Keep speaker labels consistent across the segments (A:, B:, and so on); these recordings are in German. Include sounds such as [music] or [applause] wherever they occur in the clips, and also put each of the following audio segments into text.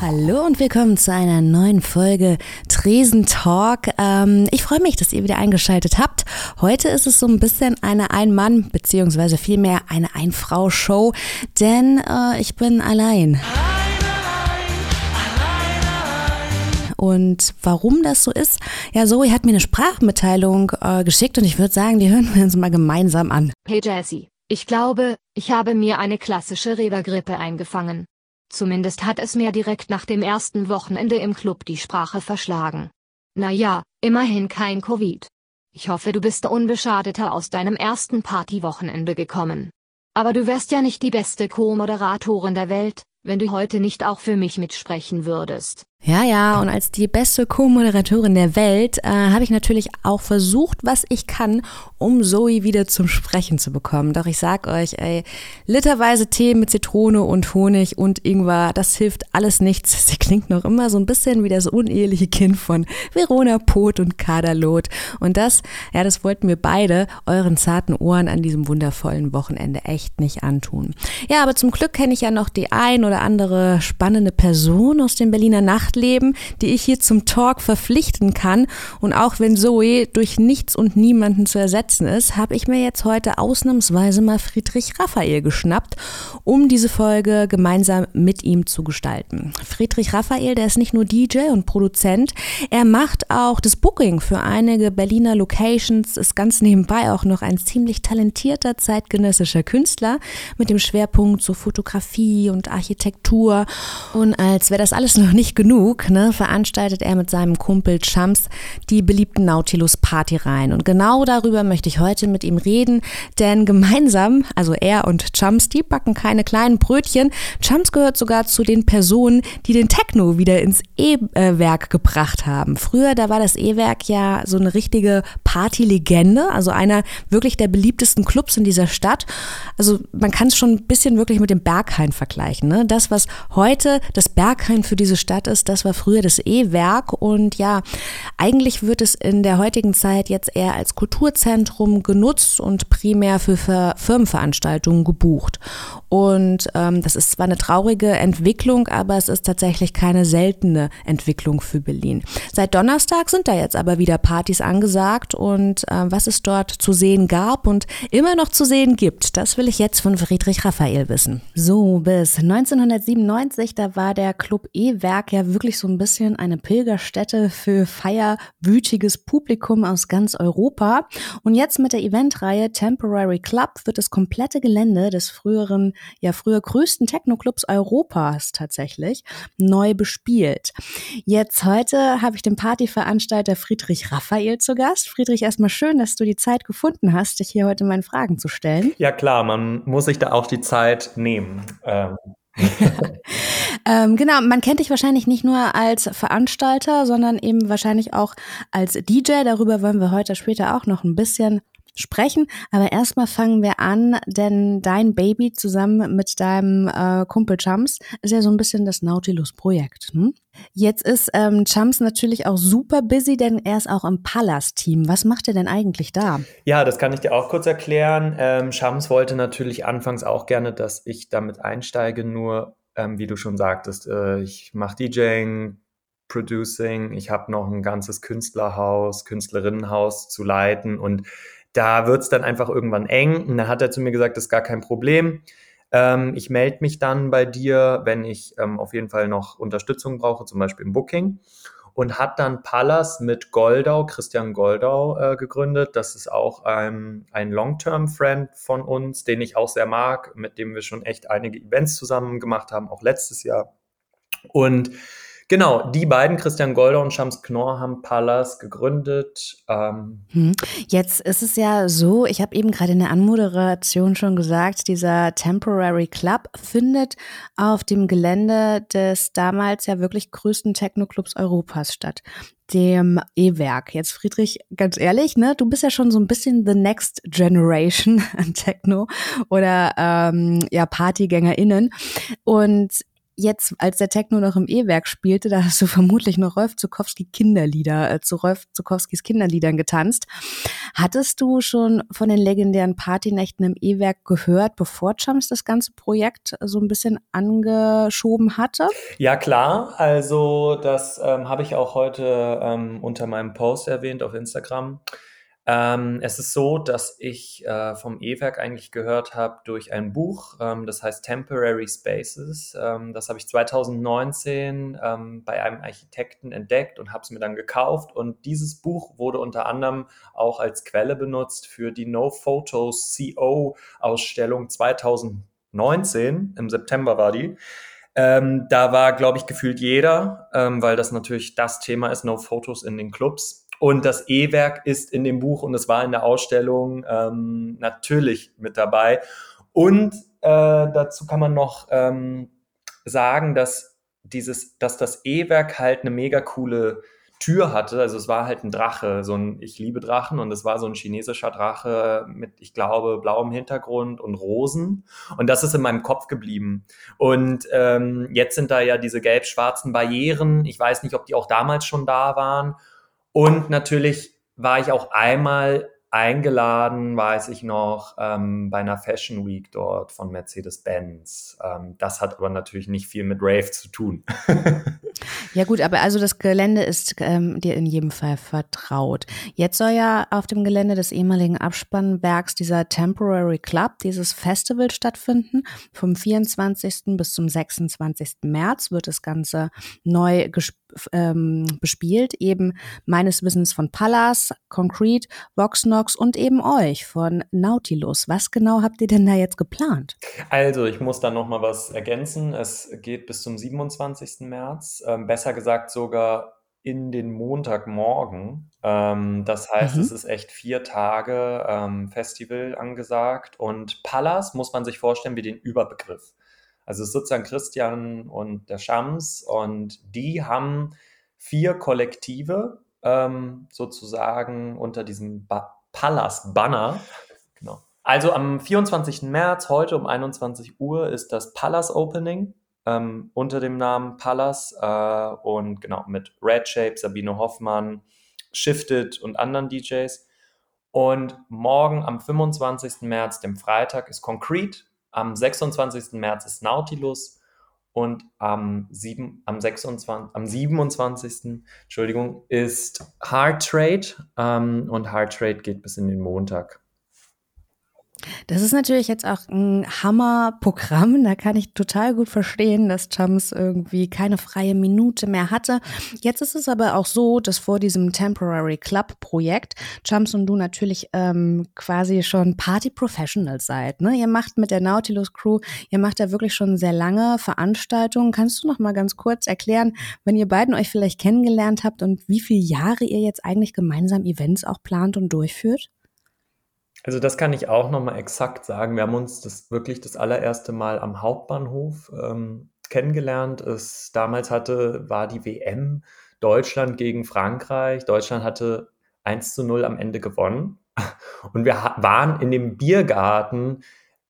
A: Hallo und willkommen zu einer neuen Folge Tresen Talk. Ähm, ich freue mich, dass ihr wieder eingeschaltet habt. Heute ist es so ein bisschen eine Ein-Mann- beziehungsweise vielmehr eine Ein-Frau-Show, denn äh, ich bin allein. Und warum das so ist? Ja, Zoe hat mir eine Sprachmitteilung äh, geschickt und ich würde sagen, die hören wir uns mal gemeinsam an.
B: Hey Jessie, ich glaube, ich habe mir eine klassische Rebergrippe eingefangen. Zumindest hat es mir direkt nach dem ersten Wochenende im Club die Sprache verschlagen. Naja, immerhin kein Covid. Ich hoffe, du bist unbeschadeter aus deinem ersten Partywochenende gekommen. Aber du wärst ja nicht die beste Co-Moderatorin der Welt, wenn du heute nicht auch für mich mitsprechen würdest.
A: Ja, ja, und als die beste Co-Moderatorin der Welt äh, habe ich natürlich auch versucht, was ich kann, um Zoe wieder zum Sprechen zu bekommen. Doch ich sag euch, ey, literweise Tee mit Zitrone und Honig und Ingwer, das hilft alles nichts. [laughs] Sie klingt noch immer so ein bisschen wie das uneheliche Kind von Verona Pot und Kaderlot. Und das, ja, das wollten wir beide euren zarten Ohren an diesem wundervollen Wochenende echt nicht antun. Ja, aber zum Glück kenne ich ja noch die ein oder andere spannende Person aus dem Berliner Nacht Nachtleben, die ich hier zum Talk verpflichten kann. Und auch wenn Zoe durch nichts und niemanden zu ersetzen ist, habe ich mir jetzt heute ausnahmsweise mal Friedrich Raphael geschnappt, um diese Folge gemeinsam mit ihm zu gestalten. Friedrich Raphael, der ist nicht nur DJ und Produzent, er macht auch das Booking für einige Berliner Locations, ist ganz nebenbei auch noch ein ziemlich talentierter zeitgenössischer Künstler mit dem Schwerpunkt so Fotografie und Architektur. Und als wäre das alles noch nicht genug, genug, ne, veranstaltet er mit seinem Kumpel Chums die beliebten Nautilus Party rein. Und genau darüber möchte ich heute mit ihm reden, denn gemeinsam, also er und Chums, die backen keine kleinen Brötchen. Chums gehört sogar zu den Personen, die den Techno wieder ins E-Werk gebracht haben. Früher, da war das E-Werk ja so eine richtige Partylegende, also einer wirklich der beliebtesten Clubs in dieser Stadt. Also man kann es schon ein bisschen wirklich mit dem Berghain vergleichen. Ne? Das, was heute das Berghain für diese Stadt ist, das war früher das E-Werk und ja, eigentlich wird es in der heutigen Zeit jetzt eher als Kulturzentrum genutzt und primär für Firmenveranstaltungen gebucht. Und ähm, das ist zwar eine traurige Entwicklung, aber es ist tatsächlich keine seltene Entwicklung für Berlin. Seit Donnerstag sind da jetzt aber wieder Partys angesagt und äh, was es dort zu sehen gab und immer noch zu sehen gibt, das will ich jetzt von Friedrich Raphael wissen. So, bis 1997, da war der Club E-Werk ja wirklich so ein bisschen eine Pilgerstätte für feierwütiges Publikum aus ganz Europa. Und jetzt mit der Eventreihe Temporary Club wird das komplette Gelände des früheren ja früher größten Techno-Clubs Europas tatsächlich neu bespielt. Jetzt heute habe ich den Partyveranstalter Friedrich Raphael zu Gast. Friedrich, erstmal schön, dass du die Zeit gefunden hast, dich hier heute meinen Fragen zu stellen.
C: Ja klar, man muss sich da auch die Zeit nehmen. Ähm. [laughs]
A: ähm, genau, man kennt dich wahrscheinlich nicht nur als Veranstalter, sondern eben wahrscheinlich auch als DJ. Darüber wollen wir heute später auch noch ein bisschen sprechen. Aber erstmal fangen wir an, denn dein Baby zusammen mit deinem äh, Kumpel Chums ist ja so ein bisschen das Nautilus-Projekt. Hm? Jetzt ist ähm, Chums natürlich auch super busy, denn er ist auch im Pallas-Team. Was macht er denn eigentlich da?
C: Ja, das kann ich dir auch kurz erklären. Ähm, Chums wollte natürlich anfangs auch gerne, dass ich damit einsteige, nur ähm, wie du schon sagtest, äh, ich mache DJing, Producing, ich habe noch ein ganzes Künstlerhaus, Künstlerinnenhaus zu leiten und da wird es dann einfach irgendwann eng. Und dann hat er zu mir gesagt, das ist gar kein Problem. Ähm, ich melde mich dann bei dir, wenn ich ähm, auf jeden Fall noch Unterstützung brauche, zum Beispiel im Booking. Und hat dann Pallas mit Goldau, Christian Goldau, äh, gegründet. Das ist auch ähm, ein Long-Term-Friend von uns, den ich auch sehr mag, mit dem wir schon echt einige Events zusammen gemacht haben, auch letztes Jahr. Und Genau, die beiden, Christian Golder und Shams Knorr, haben Pallas gegründet.
A: Ähm hm. Jetzt ist es ja so, ich habe eben gerade in der Anmoderation schon gesagt, dieser Temporary Club findet auf dem Gelände des damals ja wirklich größten Techno-Clubs Europas statt dem E-Werk. Jetzt Friedrich, ganz ehrlich, ne, du bist ja schon so ein bisschen the next generation [laughs] an Techno oder ähm, ja PartygängerInnen und jetzt, als der Techno noch im E-Werk spielte, da hast du vermutlich noch Rolf Zukowski Kinderlieder, äh, zu Rolf Zukowskis Kinderliedern getanzt. Hattest du schon von den legendären Partynächten im E-Werk gehört, bevor Chums das ganze Projekt so ein bisschen angeschoben hatte?
C: Ja, klar. Also das ähm, habe ich auch heute ähm, unter meinem Post erwähnt auf Instagram. Ähm, es ist so, dass ich äh, vom E-Werk eigentlich gehört habe durch ein Buch, ähm, das heißt Temporary Spaces. Ähm, das habe ich 2019 ähm, bei einem Architekten entdeckt und habe es mir dann gekauft. Und dieses Buch wurde unter anderem auch als Quelle benutzt für die No Photos CO Ausstellung 2019. Im September war die. Ähm, da war, glaube ich, gefühlt jeder, ähm, weil das natürlich das Thema ist, No Photos in den Clubs. Und das E-Werk ist in dem Buch und es war in der Ausstellung ähm, natürlich mit dabei. Und äh, dazu kann man noch ähm, sagen, dass dieses, dass das E-Werk halt eine mega coole Tür hatte. Also es war halt ein Drache, so ein Ich liebe Drachen und es war so ein chinesischer Drache mit, ich glaube, blauem Hintergrund und Rosen. Und das ist in meinem Kopf geblieben. Und ähm, jetzt sind da ja diese gelb-schwarzen Barrieren. Ich weiß nicht, ob die auch damals schon da waren. Und natürlich war ich auch einmal eingeladen, weiß ich noch, ähm, bei einer Fashion Week dort von Mercedes-Benz. Ähm, das hat aber natürlich nicht viel mit Rave zu tun. [laughs]
A: ja gut, aber also das Gelände ist ähm, dir in jedem Fall vertraut. Jetzt soll ja auf dem Gelände des ehemaligen Abspannwerks dieser Temporary Club, dieses Festival stattfinden. Vom 24. bis zum 26. März wird das Ganze neu ähm, bespielt, eben meines Wissens von Pallas, Concrete, Voxnox, und eben euch von Nautilus. Was genau habt ihr denn da jetzt geplant?
C: Also, ich muss da noch mal was ergänzen. Es geht bis zum 27. März, ähm, besser gesagt sogar in den Montagmorgen. Ähm, das heißt, mhm. es ist echt vier Tage ähm, Festival angesagt und Pallas muss man sich vorstellen wie den Überbegriff. Also sozusagen Christian und der Shams und die haben vier Kollektive ähm, sozusagen unter diesem ba Pallas Banner. Genau. Also am 24. März, heute um 21 Uhr, ist das Pallas Opening ähm, unter dem Namen Pallas äh, und genau mit Red Shape, Sabine Hoffmann, Shifted und anderen DJs. Und morgen am 25. März, dem Freitag, ist Concrete. Am 26. März ist Nautilus und am, 7, am, 26, am 27. Entschuldigung, ist Hard Trade ähm, und Hard Trade geht bis in den Montag.
A: Das ist natürlich jetzt auch ein Hammerprogramm. Da kann ich total gut verstehen, dass Chums irgendwie keine freie Minute mehr hatte. Jetzt ist es aber auch so, dass vor diesem Temporary Club Projekt Chums und du natürlich ähm, quasi schon Party Professionals seid. Ne? Ihr macht mit der Nautilus Crew, ihr macht da wirklich schon sehr lange Veranstaltungen. Kannst du noch mal ganz kurz erklären, wenn ihr beiden euch vielleicht kennengelernt habt und wie viele Jahre ihr jetzt eigentlich gemeinsam Events auch plant und durchführt?
C: Also das kann ich auch nochmal exakt sagen. Wir haben uns das wirklich das allererste Mal am Hauptbahnhof ähm, kennengelernt. Es damals hatte, war die WM Deutschland gegen Frankreich. Deutschland hatte 1 zu 0 am Ende gewonnen. [laughs] Und wir waren in dem Biergarten.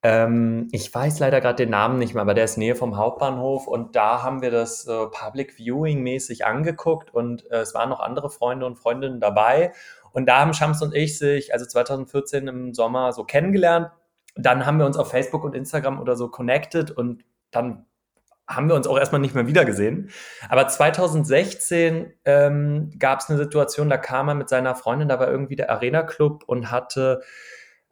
C: Ähm, ich weiß leider gerade den Namen nicht mehr, aber der ist Nähe vom Hauptbahnhof. Und da haben wir das äh, Public Viewing mäßig angeguckt und äh, es waren noch andere Freunde und Freundinnen dabei. Und da haben Shams und ich sich, also 2014 im Sommer, so kennengelernt. Dann haben wir uns auf Facebook und Instagram oder so connected und dann haben wir uns auch erstmal nicht mehr wiedergesehen. Aber 2016 ähm, gab es eine Situation, da kam er mit seiner Freundin, da war irgendwie der Arena Club und hatte,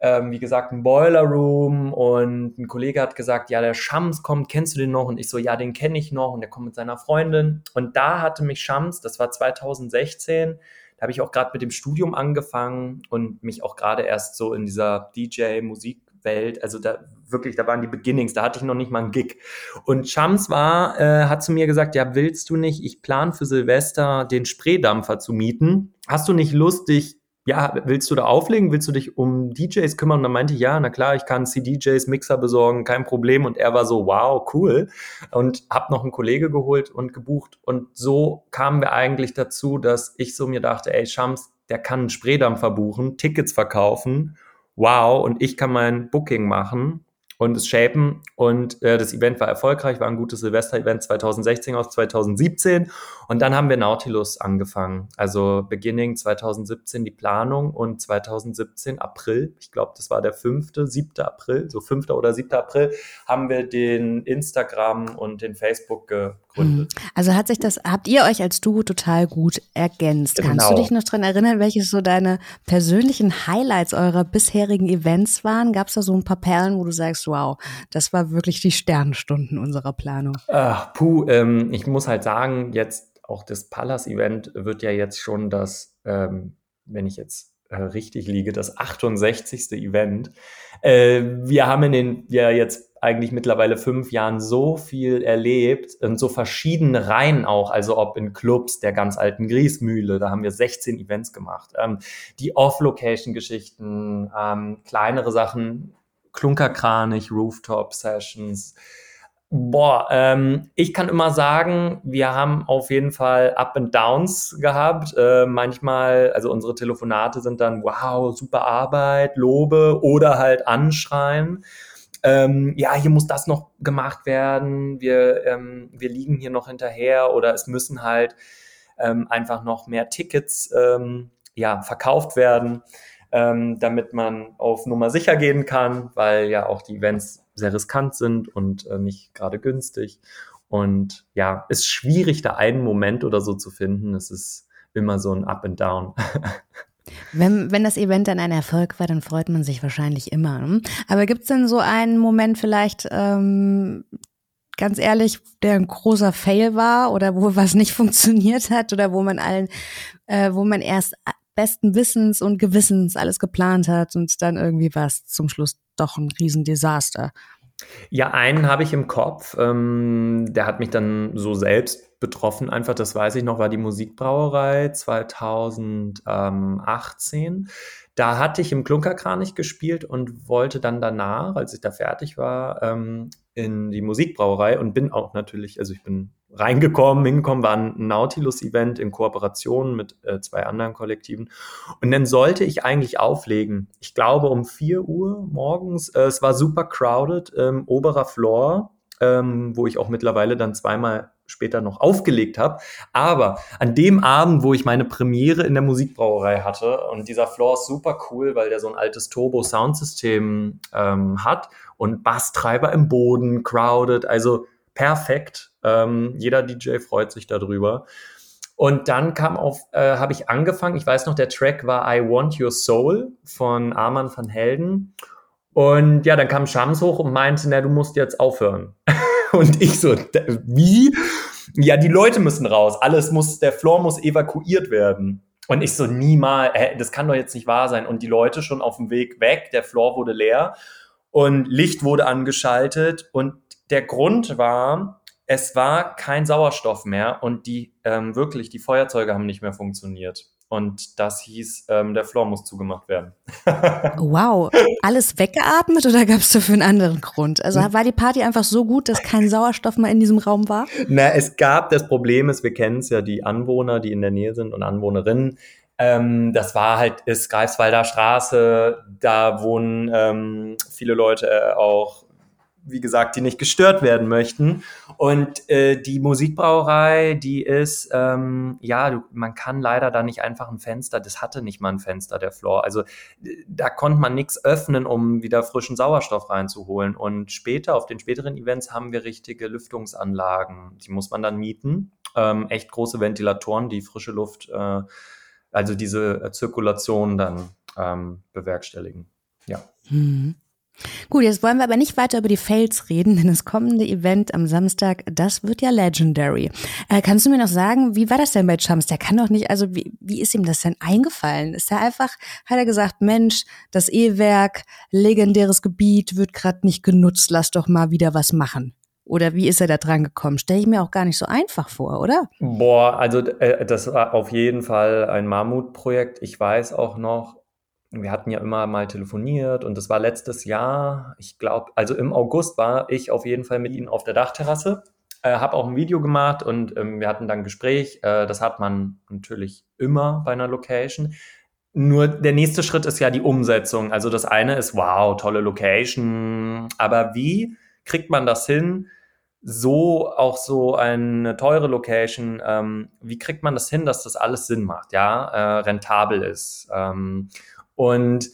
C: ähm, wie gesagt, einen Boiler Room und ein Kollege hat gesagt, ja, der Shams kommt, kennst du den noch? Und ich so, ja, den kenne ich noch und der kommt mit seiner Freundin. Und da hatte mich Shams, das war 2016, da habe ich auch gerade mit dem Studium angefangen und mich auch gerade erst so in dieser DJ-Musikwelt, also da wirklich, da waren die Beginnings, da hatte ich noch nicht mal einen Gig. Und Shams war, äh, hat zu mir gesagt, ja, willst du nicht, ich plan für Silvester den Spreedampfer zu mieten. Hast du nicht Lust, dich ja, willst du da auflegen? Willst du dich um DJs kümmern? Und dann meinte ich, ja, na klar, ich kann CDJs, Mixer besorgen, kein Problem. Und er war so, wow, cool. Und hab noch einen Kollege geholt und gebucht. Und so kamen wir eigentlich dazu, dass ich so mir dachte, ey, Shams, der kann einen Spreedampfer buchen, Tickets verkaufen. Wow. Und ich kann mein Booking machen. Und es shapen. Und äh, das Event war erfolgreich, war ein gutes Silvester-Event 2016 aus 2017. Und dann haben wir Nautilus angefangen. Also beginning 2017 die Planung und 2017 April, ich glaube, das war der 5., 7. April, so 5. oder 7. April, haben wir den Instagram und den Facebook gegründet.
A: Mhm. Also hat sich das, habt ihr euch als Duo total gut ergänzt. Genau. Kannst du dich noch dran erinnern, welches so deine persönlichen Highlights eurer bisherigen Events waren? Gab es da so ein paar Perlen, wo du sagst, wow, das war wirklich die Sternstunden unserer Planung?
C: Ach, puh, ähm, ich muss halt sagen, jetzt auch das Palace-Event wird ja jetzt schon das, ähm, wenn ich jetzt äh, richtig liege, das 68. Event. Äh, wir haben in den ja jetzt eigentlich mittlerweile fünf Jahren so viel erlebt und so verschiedene Reihen auch, also ob in Clubs der ganz alten Griesmühle, da haben wir 16 Events gemacht, ähm, die Off-Location-Geschichten, ähm, kleinere Sachen, Klunkerkranich, Rooftop-Sessions, Boah, ähm, ich kann immer sagen, wir haben auf jeden Fall Up and Downs gehabt. Äh, manchmal, also unsere Telefonate sind dann, wow, super Arbeit, Lobe oder halt Anschreien. Ähm, ja, hier muss das noch gemacht werden, wir, ähm, wir liegen hier noch hinterher oder es müssen halt ähm, einfach noch mehr Tickets ähm, ja, verkauft werden, ähm, damit man auf Nummer sicher gehen kann, weil ja auch die Events sehr riskant sind und äh, nicht gerade günstig. Und ja, ist schwierig, da einen Moment oder so zu finden. Es ist immer so ein Up and Down. [laughs]
A: Wenn, wenn das Event dann ein Erfolg war, dann freut man sich wahrscheinlich immer. Ne? Aber gibt es denn so einen Moment vielleicht, ähm, ganz ehrlich, der ein großer Fail war oder wo was nicht [laughs] funktioniert hat oder wo man allen, äh, wo man erst besten Wissens und Gewissens alles geplant hat und dann irgendwie war es zum Schluss doch ein Riesendesaster.
C: Ja, einen habe ich im Kopf. Ähm, der hat mich dann so selbst betroffen. Einfach, das weiß ich noch, war die Musikbrauerei 2018. Da hatte ich im Klunkerkranich gespielt und wollte dann danach, als ich da fertig war, ähm, in die Musikbrauerei und bin auch natürlich, also ich bin reingekommen, hingekommen, war ein Nautilus-Event in Kooperation mit äh, zwei anderen Kollektiven. Und dann sollte ich eigentlich auflegen. Ich glaube um 4 Uhr morgens. Äh, es war super crowded, ähm, oberer Floor, ähm, wo ich auch mittlerweile dann zweimal später noch aufgelegt habe. Aber an dem Abend, wo ich meine Premiere in der Musikbrauerei hatte, und dieser Floor ist super cool, weil der so ein altes Turbo-Soundsystem ähm, hat und Basstreiber im Boden, crowded, also perfekt. Ähm, jeder DJ freut sich darüber. Und dann kam auf, äh, habe ich angefangen, ich weiß noch, der Track war I Want Your Soul von Arman van Helden. Und ja, dann kam Shams hoch und meinte, na, du musst jetzt aufhören. [laughs] und ich so, wie? Ja, die Leute müssen raus. Alles muss, der Floor muss evakuiert werden. Und ich so, niemals, das kann doch jetzt nicht wahr sein. Und die Leute schon auf dem Weg weg, der Floor wurde leer und Licht wurde angeschaltet. Und der Grund war, es war kein Sauerstoff mehr und die ähm, wirklich, die Feuerzeuge haben nicht mehr funktioniert. Und das hieß, ähm, der Floor muss zugemacht werden. [laughs]
A: wow. Alles weggeatmet oder gab es dafür einen anderen Grund? Also war die Party einfach so gut, dass kein Sauerstoff mehr in diesem Raum war?
C: Na, es gab das Problem, ist, wir kennen es ja, die Anwohner, die in der Nähe sind und Anwohnerinnen. Ähm, das war halt, ist Greifswalder Straße, da wohnen ähm, viele Leute äh, auch wie gesagt, die nicht gestört werden möchten. Und äh, die Musikbrauerei, die ist, ähm, ja, du, man kann leider da nicht einfach ein Fenster, das hatte nicht mal ein Fenster, der Floor. Also da konnte man nichts öffnen, um wieder frischen Sauerstoff reinzuholen. Und später, auf den späteren Events, haben wir richtige Lüftungsanlagen. Die muss man dann mieten. Ähm, echt große Ventilatoren, die frische Luft, äh, also diese Zirkulation dann ähm, bewerkstelligen. Ja. Mhm.
A: Gut, jetzt wollen wir aber nicht weiter über die Fails reden, [laughs] denn das kommende Event am Samstag, das wird ja legendary. Äh, kannst du mir noch sagen, wie war das denn bei Chums? Der kann doch nicht, also wie, wie ist ihm das denn eingefallen? Ist er einfach, hat er gesagt, Mensch, das E-Werk, legendäres Gebiet, wird gerade nicht genutzt, lass doch mal wieder was machen. Oder wie ist er da dran gekommen? Stelle ich mir auch gar nicht so einfach vor, oder?
C: Boah, also äh, das war auf jeden Fall ein Mammutprojekt. Ich weiß auch noch, wir hatten ja immer mal telefoniert und das war letztes Jahr, ich glaube, also im August war ich auf jeden Fall mit ihnen auf der Dachterrasse, äh, habe auch ein Video gemacht und ähm, wir hatten dann ein Gespräch. Äh, das hat man natürlich immer bei einer Location. nur der nächste Schritt ist ja die Umsetzung. Also das eine ist, wow, tolle Location, aber wie kriegt man das hin, so auch so eine teure Location, ähm, wie kriegt man das hin, dass das alles Sinn macht, ja, äh, rentabel ist. Ähm, und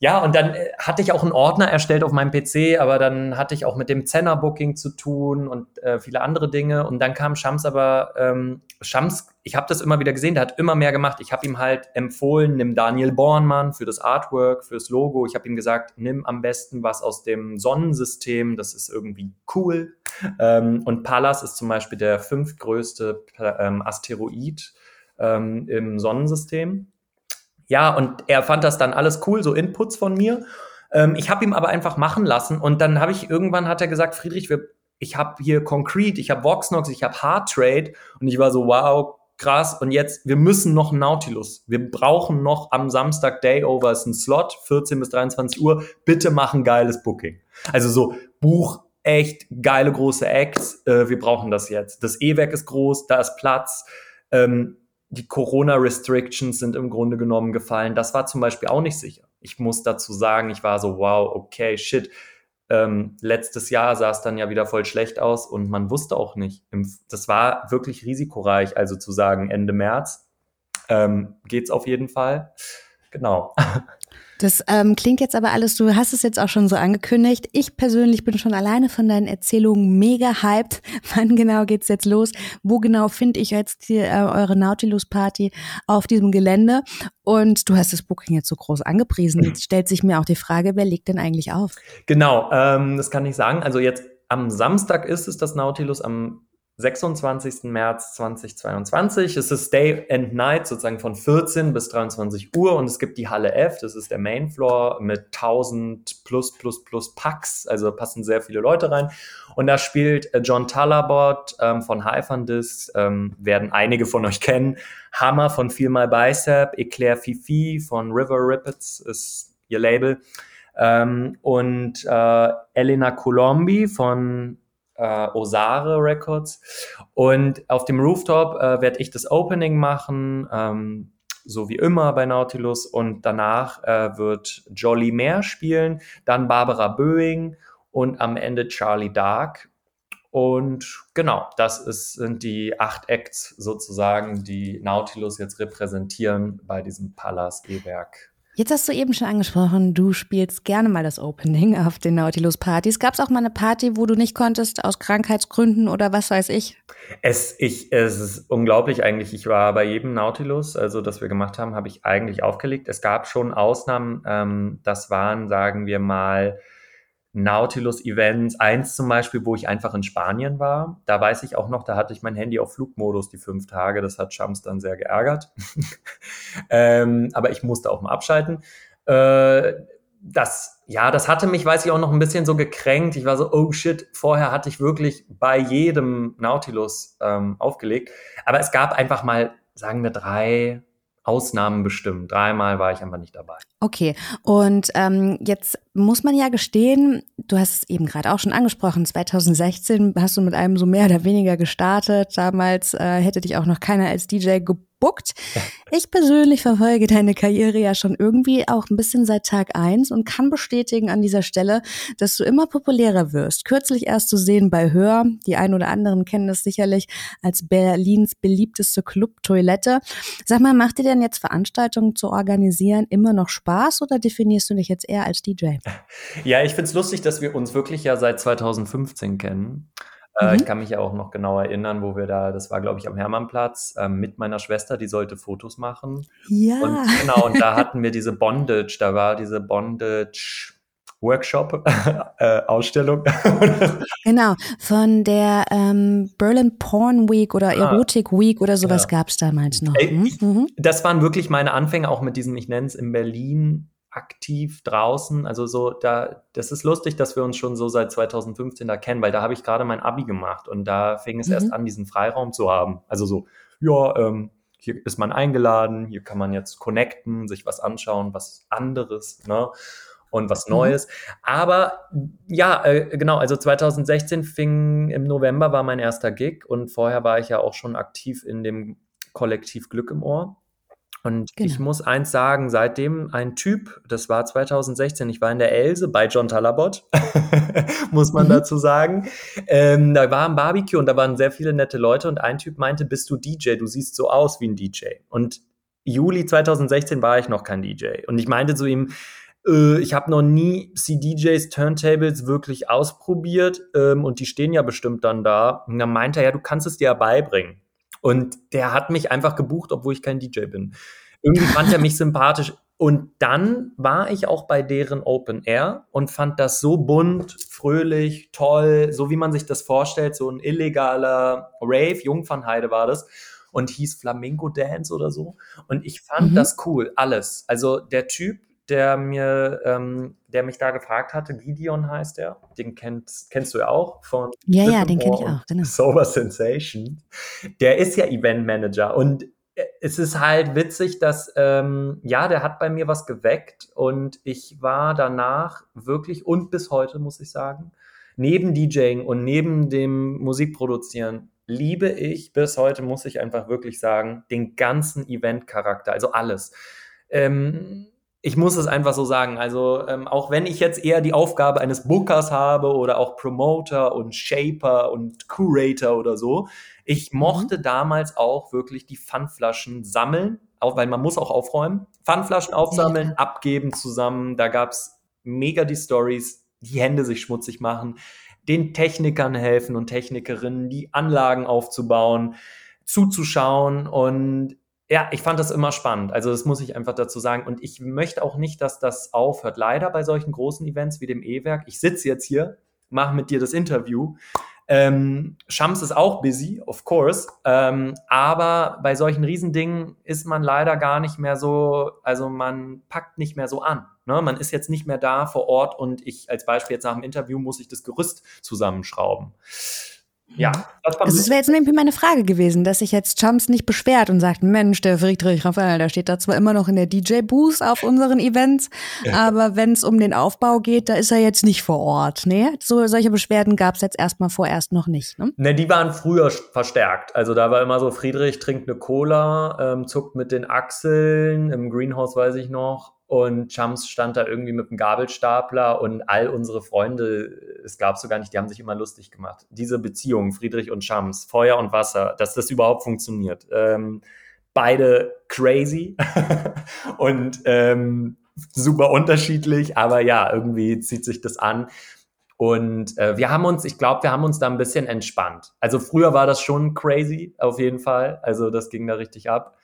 C: ja, und dann äh, hatte ich auch einen Ordner erstellt auf meinem PC, aber dann hatte ich auch mit dem Zenner-Booking zu tun und äh, viele andere Dinge. Und dann kam Shams aber, ähm, Shams, ich habe das immer wieder gesehen, der hat immer mehr gemacht. Ich habe ihm halt empfohlen, nimm Daniel Bornmann für das Artwork, fürs Logo. Ich habe ihm gesagt, nimm am besten was aus dem Sonnensystem, das ist irgendwie cool. Ähm, und Pallas ist zum Beispiel der fünftgrößte ähm, Asteroid ähm, im Sonnensystem. Ja, und er fand das dann alles cool, so Inputs von mir. Ähm, ich habe ihm aber einfach machen lassen und dann habe ich irgendwann hat er gesagt, Friedrich, wir, ich habe hier Concrete, ich habe Voxnox, ich habe Hard Trade und ich war so, wow, krass. Und jetzt, wir müssen noch Nautilus. Wir brauchen noch am Samstag Dayover ist ein Slot, 14 bis 23 Uhr. Bitte mach ein geiles Booking. Also so, Buch echt geile große Acts. Äh, wir brauchen das jetzt. Das E-Werk ist groß, da ist Platz. Ähm, die Corona-Restrictions sind im Grunde genommen gefallen. Das war zum Beispiel auch nicht sicher. Ich muss dazu sagen, ich war so, wow, okay, shit. Ähm, letztes Jahr sah es dann ja wieder voll schlecht aus und man wusste auch nicht. Das war wirklich risikoreich, also zu sagen, Ende März ähm, geht's auf jeden Fall. Genau. [laughs]
A: Das ähm, klingt jetzt aber alles, du hast es jetzt auch schon so angekündigt. Ich persönlich bin schon alleine von deinen Erzählungen mega hyped. [laughs] Wann genau geht's jetzt los? Wo genau finde ich jetzt die, äh, eure Nautilus-Party auf diesem Gelände? Und du hast das Booking jetzt so groß angepriesen. Jetzt stellt sich mir auch die Frage, wer legt denn eigentlich auf?
C: Genau, ähm, das kann ich sagen. Also jetzt am Samstag ist es das Nautilus, am 26. März 2022. Es ist Day and Night sozusagen von 14 bis 23 Uhr und es gibt die Halle F, das ist der Main Floor mit 1000 plus plus plus Packs, also passen sehr viele Leute rein. Und da spielt äh, John Talabot ähm, von Hyphandis, ähm, werden einige von euch kennen. Hammer von Feel My Bicep, Eclair Fifi von River Rippets ist ihr Label. Ähm, und äh, Elena Colombi von äh, Osare Records. Und auf dem Rooftop äh, werde ich das Opening machen, ähm, so wie immer bei Nautilus. Und danach äh, wird Jolly Mare spielen, dann Barbara Böing und am Ende Charlie Dark. Und genau, das ist, sind die acht Acts sozusagen, die Nautilus jetzt repräsentieren bei diesem Pallas E-Werk
A: Jetzt hast du eben schon angesprochen, du spielst gerne mal das Opening auf den Nautilus-Partys. Gab es auch mal eine Party, wo du nicht konntest, aus Krankheitsgründen oder was weiß ich?
C: Es, ich, es ist unglaublich eigentlich. Ich war bei jedem Nautilus, also das wir gemacht haben, habe ich eigentlich aufgelegt. Es gab schon Ausnahmen, ähm, das waren, sagen wir mal, Nautilus-Events. Eins zum Beispiel, wo ich einfach in Spanien war. Da weiß ich auch noch, da hatte ich mein Handy auf Flugmodus die fünf Tage. Das hat Shams dann sehr geärgert. [laughs] ähm, aber ich musste auch mal abschalten. Äh, das, ja, das hatte mich, weiß ich auch noch ein bisschen so gekränkt. Ich war so, oh shit, vorher hatte ich wirklich bei jedem Nautilus ähm, aufgelegt. Aber es gab einfach mal, sagen wir, drei, Ausnahmen bestimmt. Dreimal war ich einfach nicht dabei.
A: Okay, und ähm, jetzt muss man ja gestehen, du hast es eben gerade auch schon angesprochen, 2016 hast du mit einem so mehr oder weniger gestartet. Damals äh, hätte dich auch noch keiner als DJ gebuckt. Ich persönlich verfolge deine Karriere ja schon irgendwie auch ein bisschen seit Tag eins und kann bestätigen an dieser Stelle, dass du immer populärer wirst. Kürzlich erst zu sehen bei Hör, die ein oder anderen kennen das sicherlich als Berlins beliebteste Club-Toilette. Sag mal, macht dir denn jetzt Veranstaltungen zu organisieren immer noch Spaß oder definierst du dich jetzt eher als DJ?
C: Ja, ich finde es lustig, dass wir uns wirklich ja seit 2015 kennen. Äh, mhm. Ich kann mich ja auch noch genau erinnern, wo wir da, das war glaube ich am Hermannplatz, äh, mit meiner Schwester, die sollte Fotos machen.
A: Ja.
C: Und genau, und da hatten wir diese Bondage, da war diese Bondage Workshop, [laughs] äh, Ausstellung. [laughs]
A: genau, von der ähm, Berlin Porn Week oder. Erotic ah, Week oder sowas ja. gab es damals noch. Ey,
C: mhm. mhm. Das waren wirklich meine Anfänge auch mit diesem, ich nenne es in Berlin aktiv draußen. Also so, da, das ist lustig, dass wir uns schon so seit 2015 da kennen, weil da habe ich gerade mein Abi gemacht und da fing es mhm. erst an, diesen Freiraum zu haben. Also so, ja, ähm, hier ist man eingeladen, hier kann man jetzt connecten, sich was anschauen, was anderes, ne? Und was mhm. Neues. Mhm. Aber ja, äh, genau, also 2016 fing im November war mein erster Gig und vorher war ich ja auch schon aktiv in dem Kollektiv Glück im Ohr. Und genau. ich muss eins sagen, seitdem ein Typ, das war 2016, ich war in der Else bei John Talabot, [laughs] muss man mhm. dazu sagen. Ähm, da war ein Barbecue und da waren sehr viele nette Leute und ein Typ meinte, bist du DJ? Du siehst so aus wie ein DJ. Und Juli 2016 war ich noch kein DJ. Und ich meinte zu ihm, äh, ich habe noch nie CDJs, Turntables wirklich ausprobiert ähm, und die stehen ja bestimmt dann da. Und dann meinte er, ja, du kannst es dir ja beibringen. Und der hat mich einfach gebucht, obwohl ich kein DJ bin. Irgendwie fand er mich [laughs] sympathisch. Und dann war ich auch bei deren Open Air und fand das so bunt, fröhlich, toll, so wie man sich das vorstellt, so ein illegaler Rave, Jungfernheide war das und hieß Flamingo Dance oder so. Und ich fand mhm. das cool, alles. Also der Typ, der mir, ähm, der mich da gefragt hatte, Gideon heißt er, den kennt, kennst du ja auch von
A: Ja, ja, den kenne ich auch,
C: genau. Sober Sensation. Der ist ja Event Manager und äh, es ist halt witzig, dass, ähm, ja, der hat bei mir was geweckt und ich war danach wirklich und bis heute, muss ich sagen, neben DJing und neben dem Musikproduzieren liebe ich bis heute, muss ich einfach wirklich sagen, den ganzen Event-Charakter, also alles. Ähm, ich muss es einfach so sagen. Also, ähm, auch wenn ich jetzt eher die Aufgabe eines Bookers habe oder auch Promoter und Shaper und Curator oder so, ich mhm. mochte damals auch wirklich die Pfandflaschen sammeln, auch weil man muss auch aufräumen. Pfandflaschen aufsammeln, abgeben zusammen. Da gab es mega die Stories, die Hände sich schmutzig machen, den Technikern helfen und Technikerinnen, die Anlagen aufzubauen, zuzuschauen und ja, ich fand das immer spannend. Also das muss ich einfach dazu sagen. Und ich möchte auch nicht, dass das aufhört. Leider bei solchen großen Events wie dem E-Werk. Ich sitze jetzt hier, mache mit dir das Interview. Ähm, Shams ist auch busy, of course. Ähm, aber bei solchen Riesendingen ist man leider gar nicht mehr so, also man packt nicht mehr so an. Ne? Man ist jetzt nicht mehr da vor Ort und ich als Beispiel jetzt nach dem Interview muss ich das Gerüst zusammenschrauben.
A: Ja, das also wäre jetzt nämlich meine Frage gewesen, dass sich jetzt Chums nicht beschwert und sagt, Mensch, der Friedrich Raphael, der steht da zwar immer noch in der DJ-Booth auf unseren Events, aber wenn es um den Aufbau geht, da ist er jetzt nicht vor Ort. Ne? So, solche Beschwerden gab es jetzt erstmal vorerst noch nicht. Ne?
C: ne, die waren früher verstärkt. Also da war immer so, Friedrich trinkt eine Cola, ähm, zuckt mit den Achseln, im Greenhouse weiß ich noch, und Chums stand da irgendwie mit dem Gabelstapler und all unsere Freunde, es gab so gar nicht, die haben sich immer lustig gemacht. Diese Beziehung, Friedrich und Chums, Feuer und Wasser, dass das überhaupt funktioniert. Ähm, beide crazy [laughs] und ähm, super unterschiedlich, aber ja, irgendwie zieht sich das an. Und äh, wir haben uns, ich glaube, wir haben uns da ein bisschen entspannt. Also früher war das schon crazy, auf jeden Fall. Also das ging da richtig ab.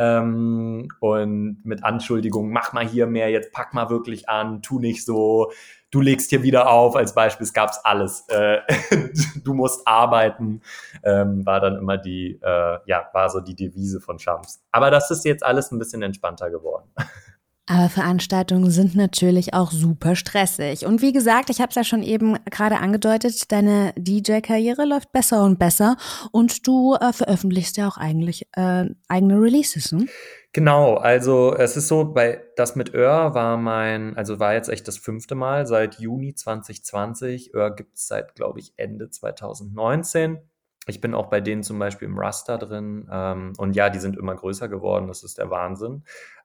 C: Ähm, und mit Anschuldigungen, mach mal hier mehr, jetzt pack mal wirklich an, tu nicht so, du legst hier wieder auf, als Beispiel, es gab's alles. Äh, [laughs] du musst arbeiten, ähm, war dann immer die, äh, ja, war so die Devise von Shams. Aber das ist jetzt alles ein bisschen entspannter geworden. [laughs]
A: Aber Veranstaltungen sind natürlich auch super stressig. Und wie gesagt, ich habe es ja schon eben gerade angedeutet, deine DJ-Karriere läuft besser und besser und du äh, veröffentlichst ja auch eigentlich äh, eigene Releases. Hm?
C: Genau, also es ist so, bei das mit Öhr war mein, also war jetzt echt das fünfte Mal seit Juni 2020. Öhr gibt es seit, glaube ich, Ende 2019. Ich bin auch bei denen zum Beispiel im Raster drin. Ähm, und ja, die sind immer größer geworden. Das ist der Wahnsinn.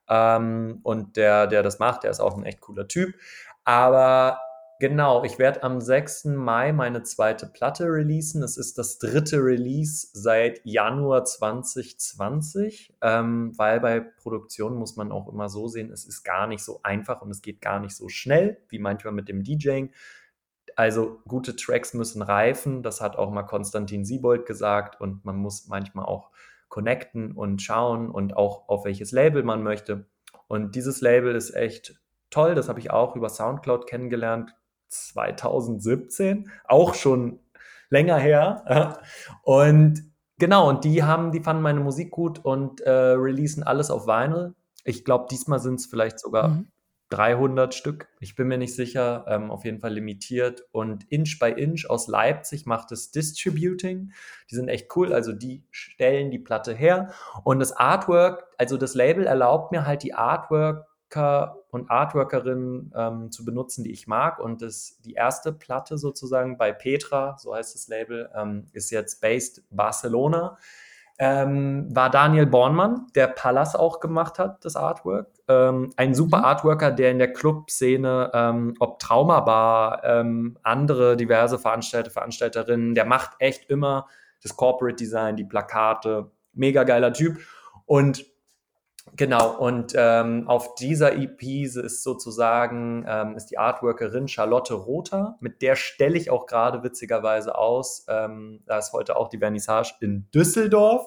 C: Ähm, und der, der das macht, der ist auch ein echt cooler Typ. Aber genau, ich werde am 6. Mai meine zweite Platte releasen. Es ist das dritte Release seit Januar 2020, ähm, weil bei Produktion muss man auch immer so sehen, es ist gar nicht so einfach und es geht gar nicht so schnell, wie manchmal mit dem DJing. Also gute Tracks müssen reifen, das hat auch mal Konstantin Siebold gesagt und man muss manchmal auch connecten und schauen und auch auf welches Label man möchte. Und dieses Label ist echt toll. Das habe ich auch über Soundcloud kennengelernt 2017, auch schon länger her. [laughs] Und genau, und die haben, die fanden meine Musik gut und äh, releasen alles auf Vinyl. Ich glaube, diesmal sind es vielleicht sogar mhm. 300 Stück. Ich bin mir nicht sicher, ähm, auf jeden Fall limitiert. Und Inch by Inch aus Leipzig macht es Distributing. Die sind echt cool, also die stellen die Platte her. Und das Artwork, also das Label erlaubt mir halt die Artworker und Artworkerinnen ähm, zu benutzen, die ich mag. Und das, die erste Platte sozusagen bei Petra, so heißt das Label, ähm, ist jetzt Based Barcelona. Ähm, war Daniel Bornmann, der Pallas auch gemacht hat, das Artwork. Ähm, ein super mhm. Artworker, der in der Clubszene, ähm, ob Traumabar, ähm, andere diverse Veranstalter, Veranstalterinnen, der macht echt immer das Corporate Design, die Plakate. Mega geiler Typ. Und Genau, und ähm, auf dieser EP ist sozusagen ähm, ist die Artworkerin Charlotte Rother, mit der stelle ich auch gerade witzigerweise aus. Ähm, da ist heute auch die Vernissage in Düsseldorf.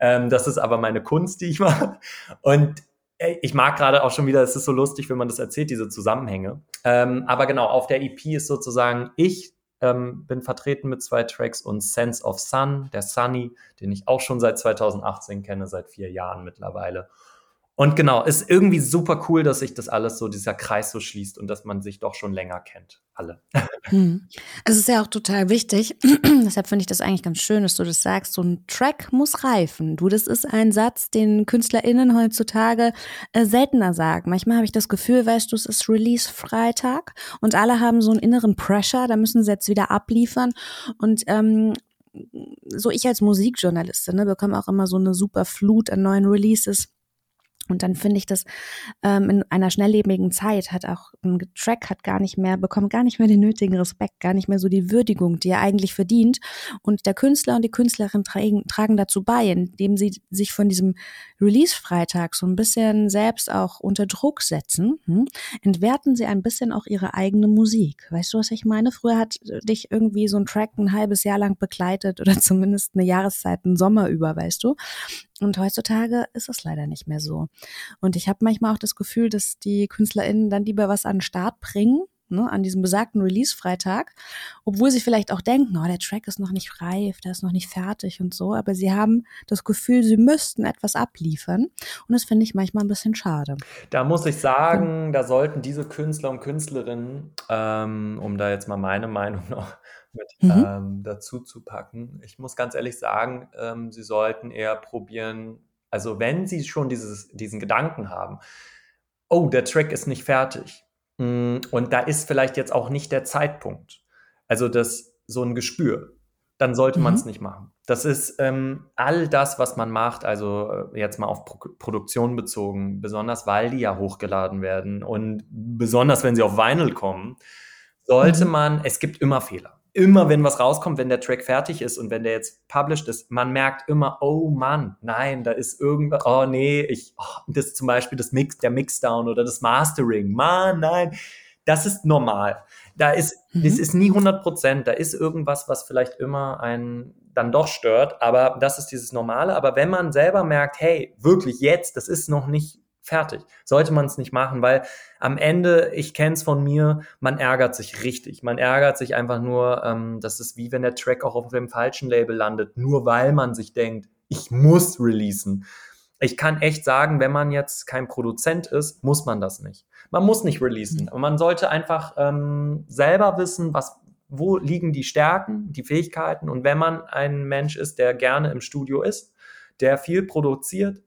C: Ähm, das ist aber meine Kunst, die ich mache. Und äh, ich mag gerade auch schon wieder, es ist so lustig, wenn man das erzählt, diese Zusammenhänge. Ähm, aber genau, auf der EP ist sozusagen ich ähm, bin vertreten mit zwei Tracks und Sense of Sun, der Sunny, den ich auch schon seit 2018 kenne, seit vier Jahren mittlerweile. Und genau, ist irgendwie super cool, dass sich das alles so, dieser Kreis so schließt und dass man sich doch schon länger kennt, alle. [laughs]
A: Hm. Es ist ja auch total wichtig, [clears throat] deshalb finde ich das eigentlich ganz schön, dass du das sagst, so ein Track muss reifen. Du, das ist ein Satz, den KünstlerInnen heutzutage äh, seltener sagen. Manchmal habe ich das Gefühl, weißt du, es ist Release-Freitag und alle haben so einen inneren Pressure, da müssen sie jetzt wieder abliefern und ähm, so ich als Musikjournalistin ne, bekomme auch immer so eine super Flut an neuen Releases und dann finde ich das ähm, in einer schnelllebigen Zeit hat auch ein Track hat gar nicht mehr, bekommt gar nicht mehr den nötigen Respekt, gar nicht mehr so die Würdigung, die er eigentlich verdient. Und der Künstler und die Künstlerin tragen, tragen dazu bei, indem sie sich von diesem Release-Freitag so ein bisschen selbst auch unter Druck setzen, hm, entwerten sie ein bisschen auch ihre eigene Musik. Weißt du, was ich meine? Früher hat dich irgendwie so ein Track ein halbes Jahr lang begleitet oder [laughs] zumindest eine Jahreszeit, einen Sommer über, weißt du? Und heutzutage ist es leider nicht mehr so. Und ich habe manchmal auch das Gefühl, dass die KünstlerInnen dann lieber was an den Start bringen, ne, an diesem besagten Release-Freitag, obwohl sie vielleicht auch denken, oh, der Track ist noch nicht reif, der ist noch nicht fertig und so, aber sie haben das Gefühl, sie müssten etwas abliefern und das finde ich manchmal ein bisschen schade.
C: Da muss ich sagen, ja. da sollten diese Künstler und Künstlerinnen, ähm, um da jetzt mal meine Meinung [laughs] noch mit mhm. ähm, dazu zu packen. Ich muss ganz ehrlich sagen, ähm, sie sollten eher probieren, also wenn sie schon dieses, diesen Gedanken haben, oh, der Track ist nicht fertig und da ist vielleicht jetzt auch nicht der Zeitpunkt, also das so ein Gespür, dann sollte mhm. man es nicht machen. Das ist ähm, all das, was man macht, also äh, jetzt mal auf Pro Produktion bezogen, besonders weil die ja hochgeladen werden und besonders wenn sie auf Vinyl kommen, sollte mhm. man, es gibt immer Fehler immer, wenn was rauskommt, wenn der Track fertig ist und wenn der jetzt published ist, man merkt immer, oh Mann, nein, da ist irgendwas, oh nee, ich, oh, das zum Beispiel das Mix, der Mixdown oder das Mastering, Mann, nein, das ist normal. Da ist, mhm. das ist nie 100 Prozent, da ist irgendwas, was vielleicht immer einen dann doch stört, aber das ist dieses Normale. Aber wenn man selber merkt, hey, wirklich jetzt, das ist noch nicht Fertig. Sollte man es nicht machen, weil am Ende, ich kenne es von mir, man ärgert sich richtig. Man ärgert sich einfach nur, ähm, das ist wie wenn der Track auch auf dem falschen Label landet, nur weil man sich denkt, ich muss releasen. Ich kann echt sagen, wenn man jetzt kein Produzent ist, muss man das nicht. Man muss nicht releasen. Mhm. Man sollte einfach ähm, selber wissen, was, wo liegen die Stärken, die Fähigkeiten. Und wenn man ein Mensch ist, der gerne im Studio ist, der viel produziert,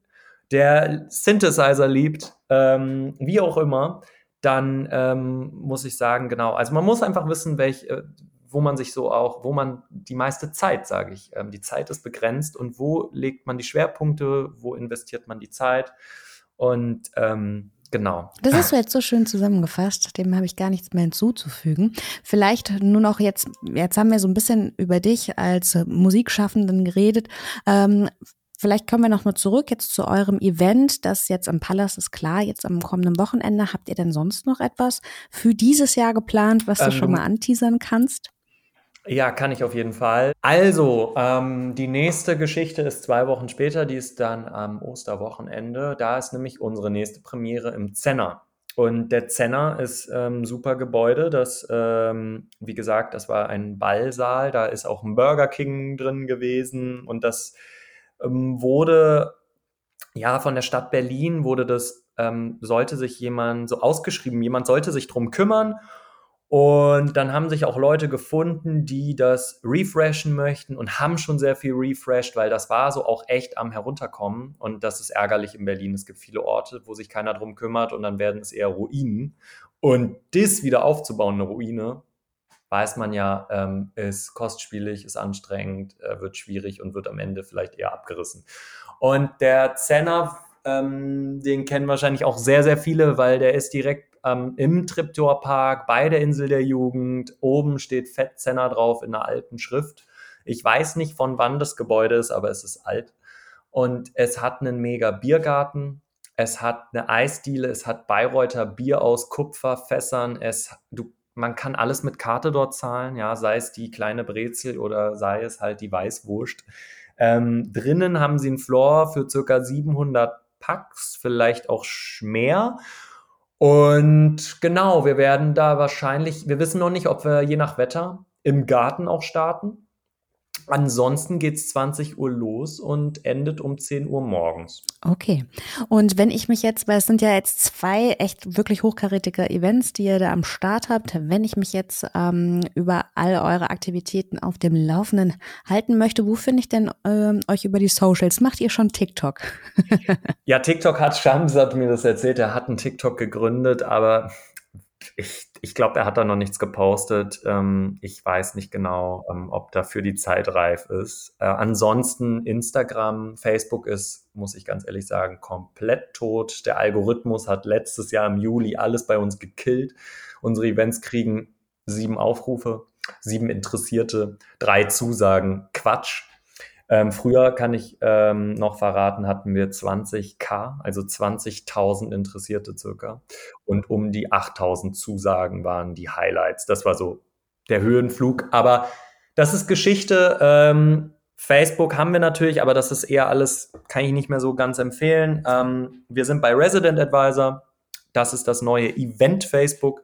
C: der Synthesizer liebt, ähm, wie auch immer, dann ähm, muss ich sagen, genau, also man muss einfach wissen, welch, äh, wo man sich so auch, wo man die meiste Zeit, sage ich, ähm, die Zeit ist begrenzt und wo legt man die Schwerpunkte, wo investiert man die Zeit und ähm, Genau.
A: Das hast du jetzt so schön zusammengefasst, dem habe ich gar nichts mehr hinzuzufügen. Vielleicht nur noch jetzt, jetzt haben wir so ein bisschen über dich als Musikschaffenden geredet. Ähm, Vielleicht kommen wir noch mal zurück jetzt zu eurem Event, das jetzt am Palace ist klar, jetzt am kommenden Wochenende. Habt ihr denn sonst noch etwas für dieses Jahr geplant, was du ähm, schon mal anteasern kannst?
C: Ja, kann ich auf jeden Fall. Also, ähm, die nächste Geschichte ist zwei Wochen später, die ist dann am Osterwochenende. Da ist nämlich unsere nächste Premiere im Zenner. Und der Zenner ist ähm, super Gebäude. Das, ähm, wie gesagt, das war ein Ballsaal. Da ist auch ein Burger King drin gewesen. Und das ähm, wurde ja von der Stadt Berlin wurde das ähm, sollte sich jemand so ausgeschrieben, jemand sollte sich drum kümmern. Und dann haben sich auch Leute gefunden, die das refreshen möchten und haben schon sehr viel refreshed, weil das war so auch echt am herunterkommen. Und das ist ärgerlich in Berlin. Es gibt viele Orte, wo sich keiner drum kümmert und dann werden es eher Ruinen. Und das wieder aufzubauen, eine Ruine, weiß man ja, ähm, ist kostspielig, ist anstrengend, äh, wird schwierig und wird am Ende vielleicht eher abgerissen. Und der Zenner, ähm, den kennen wahrscheinlich auch sehr, sehr viele, weil der ist direkt ähm, im Triptor Park bei der Insel der Jugend. Oben steht Fett Zenner drauf in einer alten Schrift. Ich weiß nicht, von wann das Gebäude ist, aber es ist alt. Und es hat einen mega Biergarten. Es hat eine Eisdiele, es hat Bayreuther Bier aus Kupferfässern. Es, du, man kann alles mit Karte dort zahlen, ja, sei es die kleine Brezel oder sei es halt die Weißwurst. Ähm, drinnen haben sie einen Floor für circa 700 Packs, vielleicht auch mehr. Und genau, wir werden da wahrscheinlich, wir wissen noch nicht, ob wir je nach Wetter im Garten auch starten. Ansonsten geht es 20 Uhr los und endet um 10 Uhr morgens.
A: Okay. Und wenn ich mich jetzt, weil es sind ja jetzt zwei echt wirklich hochkarätige Events, die ihr da am Start habt, wenn ich mich jetzt ähm, über all eure Aktivitäten auf dem Laufenden halten möchte, wo finde ich denn ähm, euch über die Socials? Macht ihr schon TikTok? [laughs]
C: ja, TikTok hat Shams hat mir das erzählt, er hat einen TikTok gegründet, aber ich, ich glaube, er hat da noch nichts gepostet. Ähm, ich weiß nicht genau, ähm, ob dafür die Zeit reif ist. Äh, ansonsten Instagram, Facebook ist, muss ich ganz ehrlich sagen, komplett tot. Der Algorithmus hat letztes Jahr im Juli alles bei uns gekillt. Unsere Events kriegen sieben Aufrufe, sieben Interessierte, drei Zusagen. Quatsch. Ähm, früher kann ich ähm, noch verraten, hatten wir 20k, also 20.000 Interessierte circa. Und um die 8.000 Zusagen waren die Highlights. Das war so der Höhenflug. Aber das ist Geschichte. Ähm, Facebook haben wir natürlich, aber das ist eher alles, kann ich nicht mehr so ganz empfehlen. Ähm, wir sind bei Resident Advisor. Das ist das neue Event Facebook.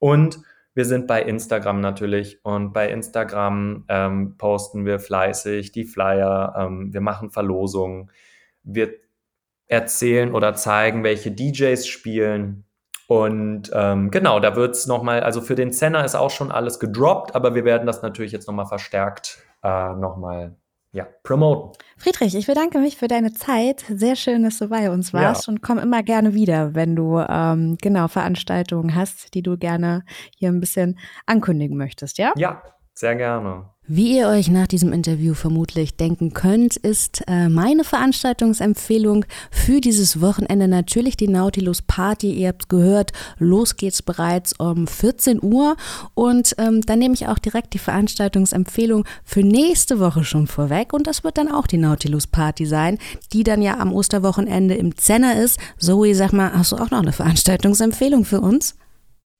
C: Und wir sind bei Instagram natürlich und bei Instagram ähm, posten wir fleißig die Flyer, ähm, wir machen Verlosungen, wir erzählen oder zeigen, welche DJs spielen. Und ähm, genau, da wird es nochmal, also für den Zenner ist auch schon alles gedroppt, aber wir werden das natürlich jetzt nochmal verstärkt äh, nochmal ja, promoten.
A: Friedrich, ich bedanke mich für deine Zeit. Sehr schön, dass du bei uns warst ja. und komm immer gerne wieder, wenn du ähm, genau Veranstaltungen hast, die du gerne hier ein bisschen ankündigen möchtest, ja?
C: Ja, sehr gerne.
A: Wie ihr euch nach diesem Interview vermutlich denken könnt, ist äh, meine Veranstaltungsempfehlung für dieses Wochenende natürlich die Nautilus Party. Ihr habt gehört, los geht's bereits um 14 Uhr und ähm, dann nehme ich auch direkt die Veranstaltungsempfehlung für nächste Woche schon vorweg und das wird dann auch die Nautilus Party sein, die dann ja am Osterwochenende im Zenner ist. Zoe, sag mal, hast du auch noch eine Veranstaltungsempfehlung für uns?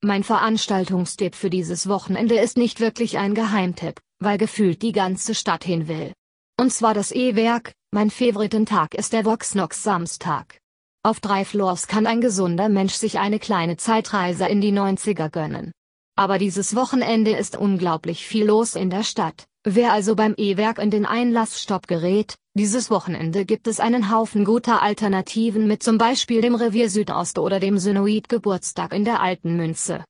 B: Mein Veranstaltungstipp für dieses Wochenende ist nicht wirklich ein Geheimtipp, weil gefühlt die ganze Stadt hin will. Und zwar das E-Werk, mein Favoritentag ist der Voxnox Samstag. Auf drei Floors kann ein gesunder Mensch sich eine kleine Zeitreise in die 90er gönnen. Aber dieses Wochenende ist unglaublich viel los in der Stadt. Wer also beim E-Werk in den Einlassstopp gerät, dieses Wochenende gibt es einen Haufen guter Alternativen mit zum Beispiel dem Revier Südost oder dem Synoid Geburtstag in der Alten Münze.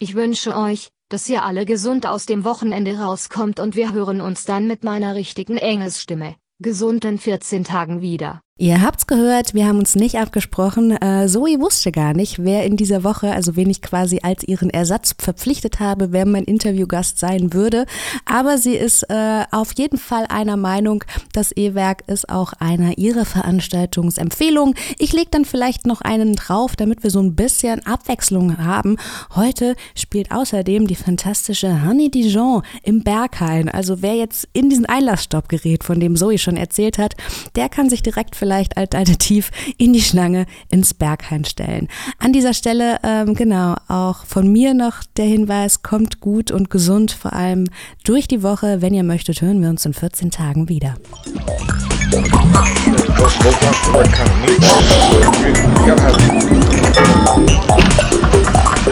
B: Ich wünsche euch, dass ihr alle gesund aus dem Wochenende rauskommt und wir hören uns dann mit meiner richtigen Engelsstimme, gesund in 14 Tagen wieder.
A: Ihr habt's gehört, wir haben uns nicht abgesprochen. Äh, Zoe wusste gar nicht, wer in dieser Woche, also wen ich quasi als ihren Ersatz verpflichtet habe, wer mein Interviewgast sein würde. Aber sie ist äh, auf jeden Fall einer Meinung, das E-Werk ist auch einer ihrer Veranstaltungsempfehlungen. Ich leg dann vielleicht noch einen drauf, damit wir so ein bisschen Abwechslung haben. Heute spielt außerdem die fantastische Honey Dijon im Berghain. Also wer jetzt in diesen Einlassstopp gerät, von dem Zoe schon erzählt hat, der kann sich direkt vielleicht vielleicht alternativ in die Schlange ins Berghain stellen. An dieser Stelle, ähm, genau, auch von mir noch der Hinweis, kommt gut und gesund, vor allem durch die Woche. Wenn ihr möchtet, hören wir uns in 14 Tagen wieder.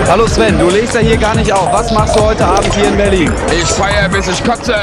D: Hallo Sven, du legst ja hier gar nicht auf. Was machst du heute Abend hier in Berlin?
E: Ich feiere bis ich kotze.